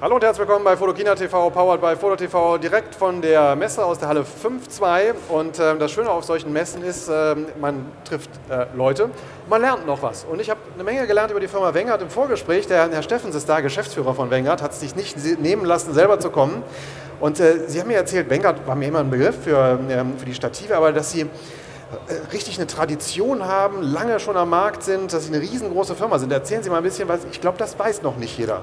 Hallo und herzlich willkommen bei Fotokina TV, powered by Foto TV, direkt von der Messe aus der Halle 5.2. Und äh, das Schöne auf solchen Messen ist, äh, man trifft äh, Leute, man lernt noch was. Und ich habe eine Menge gelernt über die Firma Wengert im Vorgespräch. Der Herr Steffens ist da, Geschäftsführer von Wengert, hat es sich nicht nehmen lassen, selber zu kommen. Und äh, Sie haben mir erzählt, Wengert war mir immer ein Begriff für, ähm, für die Stative, aber dass Sie äh, richtig eine Tradition haben, lange schon am Markt sind, dass Sie eine riesengroße Firma sind. Erzählen Sie mal ein bisschen was. Ich glaube, das weiß noch nicht jeder.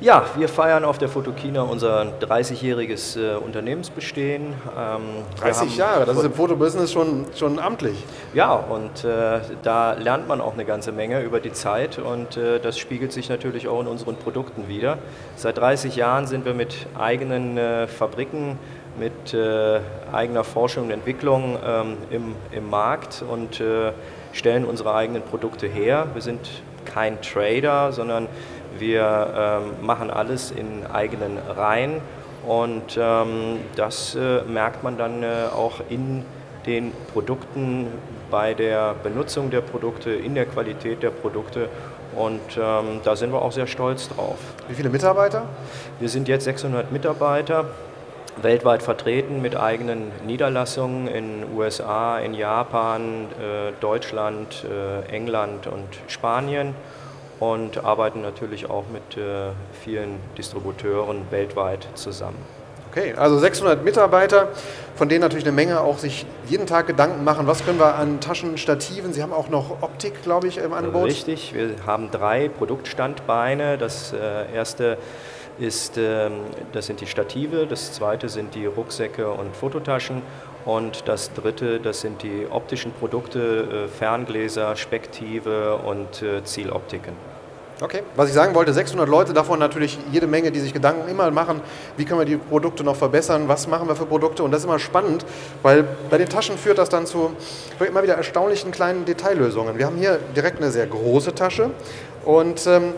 Ja, wir feiern auf der Fotokina unser 30-jähriges äh, Unternehmensbestehen. Ähm, 30 Jahre, das ist im Fotobusiness schon, schon amtlich. Ja, und äh, da lernt man auch eine ganze Menge über die Zeit und äh, das spiegelt sich natürlich auch in unseren Produkten wieder. Seit 30 Jahren sind wir mit eigenen äh, Fabriken, mit äh, eigener Forschung und Entwicklung ähm, im, im Markt und äh, stellen unsere eigenen Produkte her. Wir sind kein Trader, sondern wir ähm, machen alles in eigenen Reihen und ähm, das äh, merkt man dann äh, auch in den Produkten, bei der Benutzung der Produkte, in der Qualität der Produkte und ähm, da sind wir auch sehr stolz drauf. Wie viele Mitarbeiter? Wir sind jetzt 600 Mitarbeiter, weltweit vertreten mit eigenen Niederlassungen in USA, in Japan, äh, Deutschland, äh, England und Spanien und arbeiten natürlich auch mit äh, vielen Distributeuren weltweit zusammen. Okay, also 600 Mitarbeiter, von denen natürlich eine Menge auch sich jeden Tag Gedanken machen, was können wir an Taschenstativen, Sie haben auch noch Optik, glaube ich, im Angebot. Richtig, wir haben drei Produktstandbeine. Das äh, erste ist, ähm, das sind die Stative, das zweite sind die Rucksäcke und Fototaschen und das dritte, das sind die optischen Produkte, äh, Ferngläser, Spektive und äh, Zieloptiken. Okay, was ich sagen wollte, 600 Leute, davon natürlich jede Menge, die sich Gedanken immer machen, wie können wir die Produkte noch verbessern, was machen wir für Produkte und das ist immer spannend, weil bei den Taschen führt das dann zu immer wieder erstaunlichen kleinen Detaillösungen. Wir haben hier direkt eine sehr große Tasche und ähm,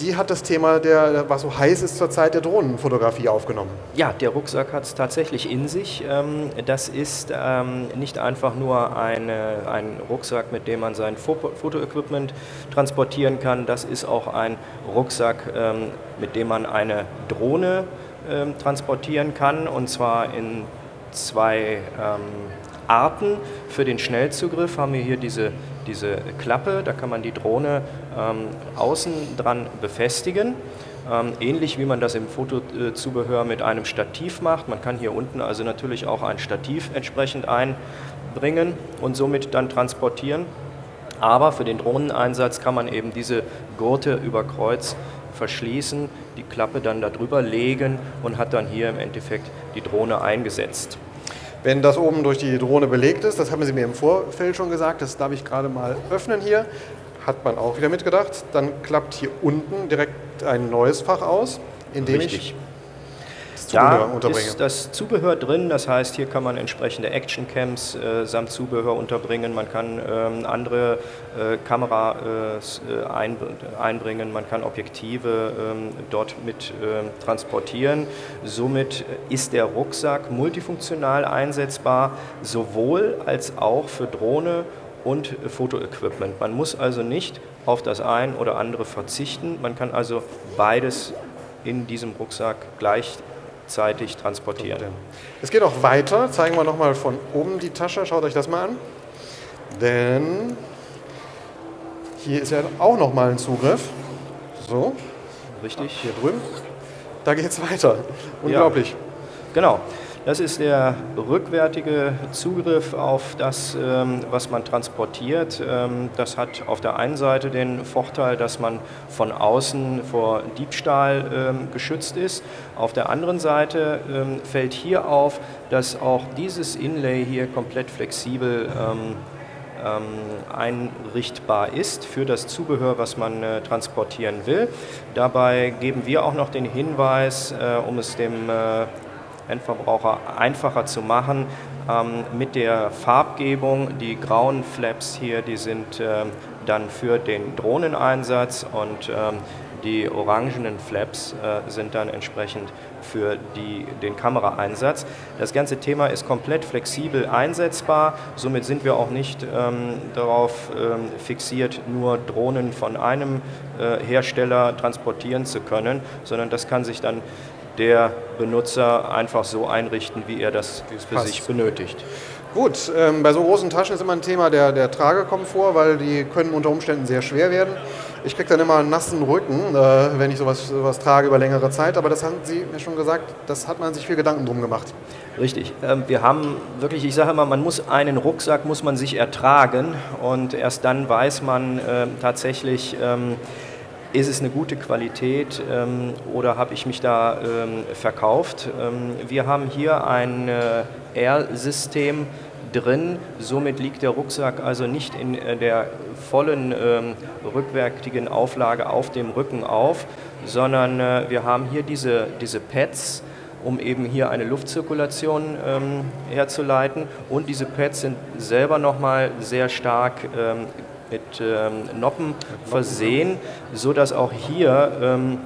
die hat das Thema, der, was so heiß ist zurzeit, der Drohnenfotografie aufgenommen. Ja, der Rucksack hat es tatsächlich in sich. Ähm, das ist ähm, nicht einfach nur eine, ein Rucksack, mit dem man sein Fotoequipment transportieren kann. Das ist auch ein Rucksack, ähm, mit dem man eine Drohne transportieren kann. Und zwar in zwei Arten. Für den Schnellzugriff haben wir hier diese diese Klappe, da kann man die Drohne ähm, außen dran befestigen. Ähm, ähnlich wie man das im Fotozubehör mit einem Stativ macht. Man kann hier unten also natürlich auch ein Stativ entsprechend einbringen und somit dann transportieren. Aber für den Drohneneinsatz kann man eben diese Gurte über Kreuz verschließen, die Klappe dann darüber legen und hat dann hier im Endeffekt die Drohne eingesetzt. Wenn das oben durch die Drohne belegt ist, das haben Sie mir im Vorfeld schon gesagt, das darf ich gerade mal öffnen hier, hat man auch wieder mitgedacht. Dann klappt hier unten direkt ein neues Fach aus, in dem Richtig. ich Zubehör da ist das Zubehör drin, das heißt, hier kann man entsprechende Actioncams äh, samt Zubehör unterbringen, man kann ähm, andere äh, Kamera äh, ein, einbringen, man kann Objektive ähm, dort mit ähm, transportieren. Somit ist der Rucksack multifunktional einsetzbar, sowohl als auch für Drohne und Fotoequipment. Man muss also nicht auf das ein oder andere verzichten, man kann also beides in diesem Rucksack gleich zeitig transportieren. Es geht auch weiter. Zeigen wir nochmal von oben die Tasche. Schaut euch das mal an. Denn hier ist ja auch nochmal ein Zugriff. So. Richtig. Hier drüben. Da geht es weiter. Unglaublich. Ja. Genau. Das ist der rückwärtige Zugriff auf das, ähm, was man transportiert. Ähm, das hat auf der einen Seite den Vorteil, dass man von außen vor Diebstahl ähm, geschützt ist. Auf der anderen Seite fällt hier auf, dass auch dieses Inlay hier komplett flexibel einrichtbar ist für das Zubehör, was man äh, transportieren will. Dabei geben wir auch noch den Hinweis, äh, um es dem äh, Endverbraucher einfacher zu machen. Ähm, mit der Farbgebung, die grauen Flaps hier, die sind ähm, dann für den Drohneneinsatz und ähm, die orangenen Flaps äh, sind dann entsprechend für die, den Kameraeinsatz. Das ganze Thema ist komplett flexibel einsetzbar, somit sind wir auch nicht ähm, darauf ähm, fixiert, nur Drohnen von einem äh, Hersteller transportieren zu können, sondern das kann sich dann der Benutzer einfach so einrichten, wie er das für Passt. sich benötigt. Gut, ähm, bei so großen Taschen ist immer ein Thema der, der Tragekomfort, weil die können unter Umständen sehr schwer werden. Ich kriege dann immer einen nassen Rücken, äh, wenn ich sowas, sowas trage über längere Zeit, aber das haben Sie mir schon gesagt, das hat man sich viel Gedanken drum gemacht. Richtig. Ähm, wir haben wirklich, ich sage immer, man muss einen Rucksack, muss man sich ertragen und erst dann weiß man äh, tatsächlich, ähm, ist es eine gute Qualität ähm, oder habe ich mich da ähm, verkauft? Ähm, wir haben hier ein äh, Air-System drin, somit liegt der Rucksack also nicht in äh, der vollen ähm, rückwärtigen Auflage auf dem Rücken auf, sondern äh, wir haben hier diese, diese Pads, um eben hier eine Luftzirkulation ähm, herzuleiten. Und diese Pads sind selber nochmal sehr stark ähm, mit ähm, Noppen versehen, sodass auch hier ähm,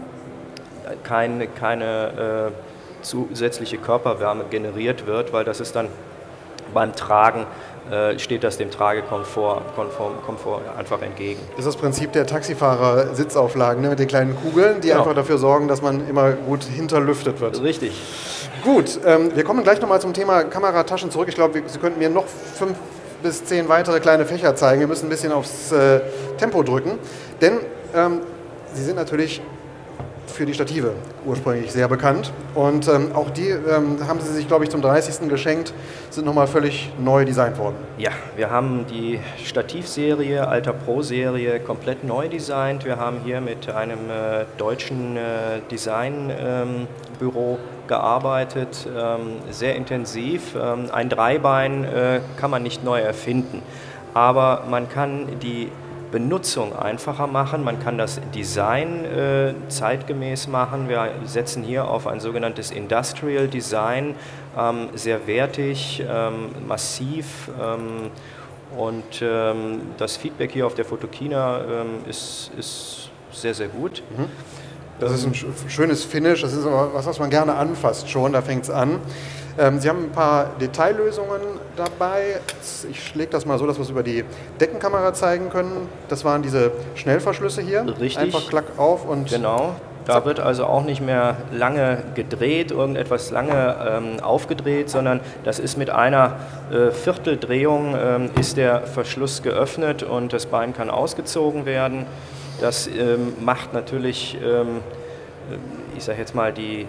kein, keine äh, zusätzliche Körperwärme generiert wird, weil das ist dann beim Tragen äh, steht das dem Tragekomfort Komfort, Komfort einfach entgegen. Das ist das Prinzip der Taxifahrer-Sitzauflagen ne, mit den kleinen Kugeln, die genau. einfach dafür sorgen, dass man immer gut hinterlüftet wird. Richtig. Gut, ähm, wir kommen gleich nochmal zum Thema Kamerataschen zurück. Ich glaube, Sie könnten mir noch fünf bis zehn weitere kleine Fächer zeigen. Wir müssen ein bisschen aufs äh, Tempo drücken, denn ähm, sie sind natürlich für die Stative ursprünglich sehr bekannt. Und ähm, auch die ähm, haben sie sich, glaube ich, zum 30. geschenkt, sind nochmal völlig neu designt worden. Ja, wir haben die Stativserie, Alter Pro-Serie komplett neu designt. Wir haben hier mit einem äh, deutschen äh, Designbüro ähm, gearbeitet, ähm, sehr intensiv. Ähm, ein Dreibein äh, kann man nicht neu erfinden, aber man kann die Benutzung einfacher machen. Man kann das Design äh, zeitgemäß machen. Wir setzen hier auf ein sogenanntes Industrial Design, ähm, sehr wertig, ähm, massiv. Ähm, und ähm, das Feedback hier auf der Fotokina ähm, ist, ist sehr, sehr gut. Mhm. Das ist ein schönes Finish, das ist aber was, was man gerne anfasst schon, da fängt es an. Ähm, Sie haben ein paar Detaillösungen dabei. Ich lege das mal so, dass wir es über die Deckenkamera zeigen können. Das waren diese Schnellverschlüsse hier. Richtig. Einfach klack auf und. Genau. Da wird also auch nicht mehr lange gedreht, irgendetwas lange ähm, aufgedreht, sondern das ist mit einer äh, Vierteldrehung ähm, ist der Verschluss geöffnet und das Bein kann ausgezogen werden. Das ähm, macht natürlich, ähm, ich sage jetzt mal, die,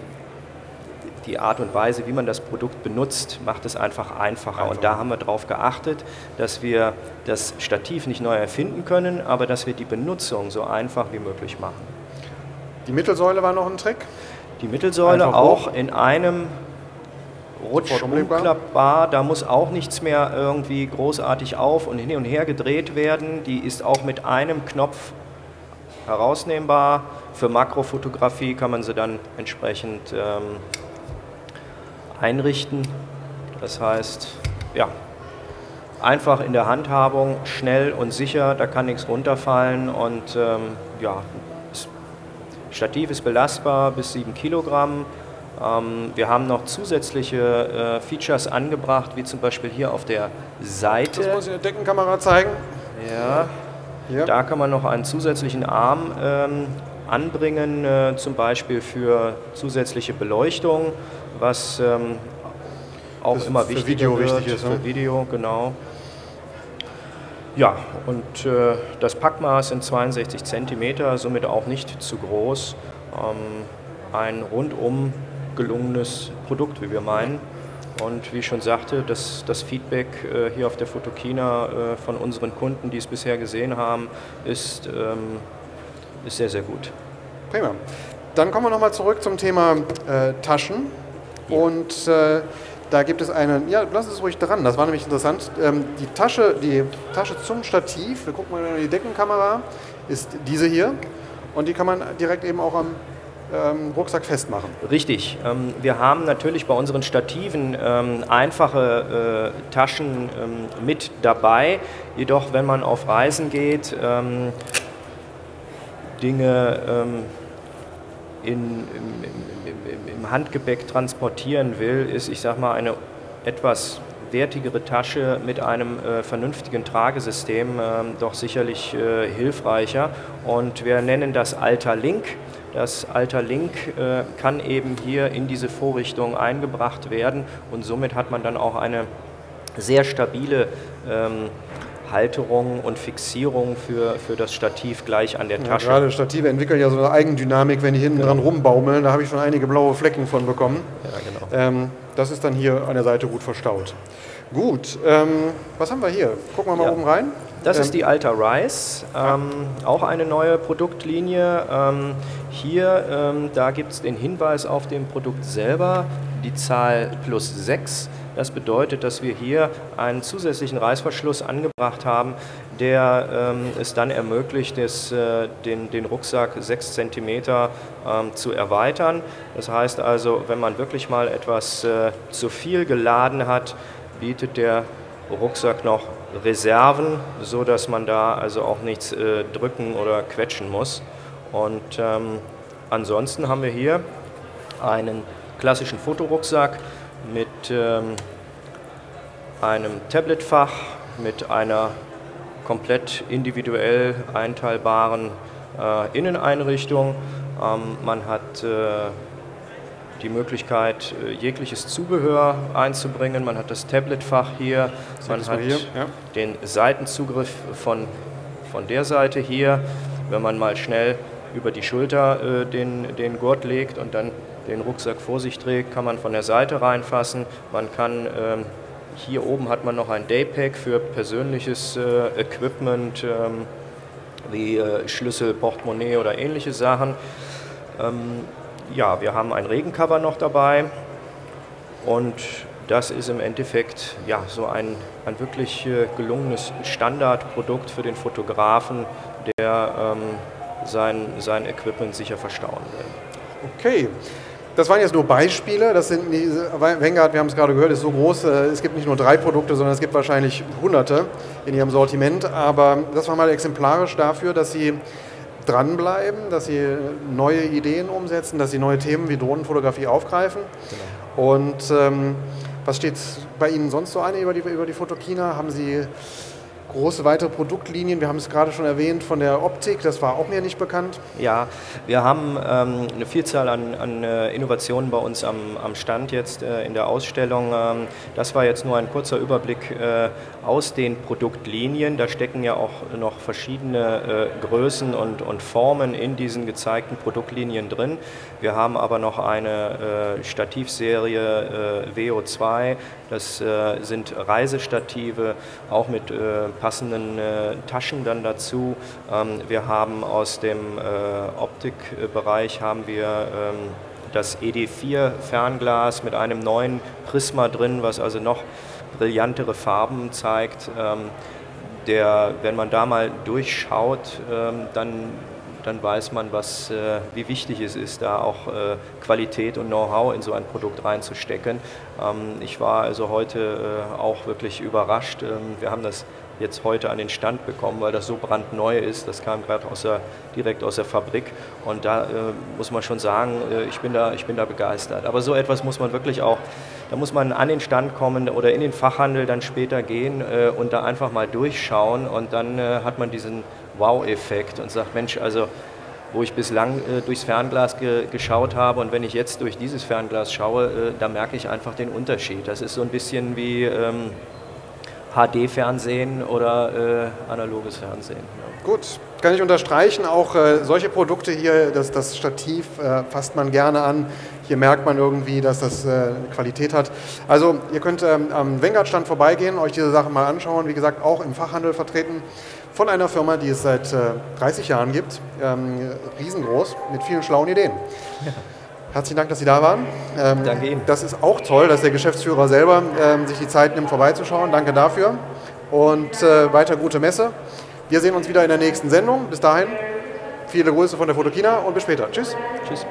die Art und Weise, wie man das Produkt benutzt, macht es einfach einfacher. Und da haben wir darauf geachtet, dass wir das Stativ nicht neu erfinden können, aber dass wir die Benutzung so einfach wie möglich machen. Die Mittelsäule war noch ein Trick? Die Mittelsäule einfach auch hoch. in einem Rutsch umklappbar. Da muss auch nichts mehr irgendwie großartig auf und hin und her gedreht werden. Die ist auch mit einem Knopf herausnehmbar. Für Makrofotografie kann man sie dann entsprechend ähm, einrichten. Das heißt, ja, einfach in der Handhabung, schnell und sicher, da kann nichts runterfallen und ähm, ja, das Stativ ist belastbar bis 7 Kilogramm. Ähm, wir haben noch zusätzliche äh, Features angebracht, wie zum Beispiel hier auf der Seite. Das muss ich in der Deckenkamera zeigen. Ja, ja. Da kann man noch einen zusätzlichen Arm ähm, anbringen, äh, zum Beispiel für zusätzliche Beleuchtung, was ähm, auch das immer wichtiger Video wird. Wichtig ist, ne? Für Video, genau. Ja, und äh, das Packmaß sind 62 cm, somit auch nicht zu groß. Ähm, ein rundum gelungenes Produkt, wie wir meinen. Und wie ich schon sagte, das, das Feedback äh, hier auf der Fotokina äh, von unseren Kunden, die es bisher gesehen haben, ist, ähm, ist sehr, sehr gut. Prima. Dann kommen wir nochmal zurück zum Thema äh, Taschen. Ja. Und äh, da gibt es einen, ja, lass es ruhig dran, das war nämlich interessant. Ähm, die, Tasche, die Tasche zum Stativ, wir gucken mal in die Deckenkamera, ist diese hier. Und die kann man direkt eben auch am ähm, Rucksack festmachen. Richtig. Ähm, wir haben natürlich bei unseren Stativen ähm, einfache äh, Taschen ähm, mit dabei. Jedoch, wenn man auf Reisen geht, ähm, Dinge ähm, in, im, im, im Handgepäck transportieren will, ist, ich sage mal, eine etwas wertigere Tasche mit einem äh, vernünftigen Tragesystem äh, doch sicherlich äh, hilfreicher. Und wir nennen das Alter Link. Das Alter Link äh, kann eben hier in diese Vorrichtung eingebracht werden und somit hat man dann auch eine sehr stabile ähm, Halterung und Fixierung für, für das Stativ gleich an der Tasche. Ja, gerade Stative entwickeln ja so eine Eigendynamik, wenn die hinten genau. dran rumbaumeln. Da habe ich schon einige blaue Flecken von bekommen. Ja, genau. Ähm, das ist dann hier an der Seite gut verstaut. Gut, ähm, was haben wir hier? Gucken wir mal ja. oben rein. Das ähm, ist die Alta Rise, ähm, auch eine neue Produktlinie. Ähm, hier, ähm, da gibt es den Hinweis auf dem Produkt selber, die Zahl plus 6. Das bedeutet, dass wir hier einen zusätzlichen Reißverschluss angebracht haben, der ähm, es dann ermöglicht, des, äh, den, den Rucksack 6 cm ähm, zu erweitern. Das heißt also, wenn man wirklich mal etwas äh, zu viel geladen hat, bietet der Rucksack noch Reserven, so dass man da also auch nichts äh, drücken oder quetschen muss. Und ähm, ansonsten haben wir hier einen klassischen Fotorucksack mit ähm, einem Tabletfach, mit einer komplett individuell einteilbaren äh, Inneneinrichtung. Ähm, man hat äh, die Möglichkeit, äh, jegliches Zubehör einzubringen. Man hat das Tabletfach hier, man hat hier? Ja. den Seitenzugriff von, von der Seite hier. Wenn man mal schnell über die Schulter äh, den, den Gurt legt und dann den Rucksack vor sich trägt, kann man von der Seite reinfassen. Man kann ähm, hier oben hat man noch ein Daypack für persönliches äh, Equipment ähm, wie äh, Schlüssel, Portemonnaie oder ähnliche Sachen. Ähm, ja, wir haben ein Regencover noch dabei und das ist im Endeffekt ja, so ein, ein wirklich äh, gelungenes Standardprodukt für den Fotografen, der ähm, sein, sein Equipment sicher verstauen will. Okay. Das waren jetzt nur Beispiele. Das sind Vanguard, wir haben es gerade gehört, ist so groß. Äh, es gibt nicht nur drei Produkte, sondern es gibt wahrscheinlich hunderte in ihrem Sortiment. Aber das war mal exemplarisch dafür, dass sie dranbleiben, dass sie neue Ideen umsetzen, dass sie neue Themen wie Drohnenfotografie aufgreifen. Genau. Und ähm, was steht bei Ihnen sonst so an über die, über die Fotokina? Haben Sie große weitere Produktlinien. Wir haben es gerade schon erwähnt von der Optik, das war auch mir nicht bekannt. Ja, wir haben ähm, eine Vielzahl an, an äh, Innovationen bei uns am, am Stand jetzt äh, in der Ausstellung. Ähm, das war jetzt nur ein kurzer Überblick äh, aus den Produktlinien. Da stecken ja auch noch verschiedene äh, Größen und, und Formen in diesen gezeigten Produktlinien drin. Wir haben aber noch eine äh, Stativserie äh, WO2, das sind Reisestative, auch mit passenden äh, Taschen dann dazu. Ähm, wir haben aus dem äh, Optikbereich haben wir ähm, das ED4 Fernglas mit einem neuen Prisma drin, was also noch brillantere Farben zeigt. Ähm, der, wenn man da mal durchschaut, dann dann weiß man, was, äh, wie wichtig es ist, da auch äh, Qualität und Know-how in so ein Produkt reinzustecken. Ich war also heute äh, auch wirklich überrascht. Wir haben das jetzt heute an den Stand bekommen, weil das so brandneu ist. Das kam gerade aus der, direkt aus der Fabrik und da äh, muss man schon sagen, äh, ich, bin da, ich bin da begeistert. Aber so etwas muss man wirklich auch, da muss man an den Stand kommen oder in den Fachhandel dann später gehen äh, und da einfach mal durchschauen und dann äh, hat man diesen Wow-Effekt und sagt, Mensch, also wo ich bislang äh, durchs Fernglas ge geschaut habe und wenn ich jetzt durch dieses Fernglas schaue, äh, da merke ich einfach den Unterschied. Das ist so ein bisschen wie ähm, HD-Fernsehen oder äh, analoges Fernsehen. Ja. Gut, kann ich unterstreichen. Auch äh, solche Produkte hier, das, das Stativ äh, fasst man gerne an. Hier merkt man irgendwie, dass das äh, Qualität hat. Also ihr könnt ähm, am Vanguard-Stand vorbeigehen, euch diese Sachen mal anschauen. Wie gesagt, auch im Fachhandel vertreten von einer Firma, die es seit 30 äh, Jahren gibt. Ähm, riesengroß, mit vielen schlauen Ideen. Ja. Herzlichen Dank, dass Sie da waren. Ähm, Danke Ihnen. Das ist auch toll, dass der Geschäftsführer selber ähm, sich die Zeit nimmt, vorbeizuschauen. Danke dafür und äh, weiter gute Messe. Wir sehen uns wieder in der nächsten Sendung. Bis dahin, viele Grüße von der Fotokina und bis später. Tschüss. Tschüss.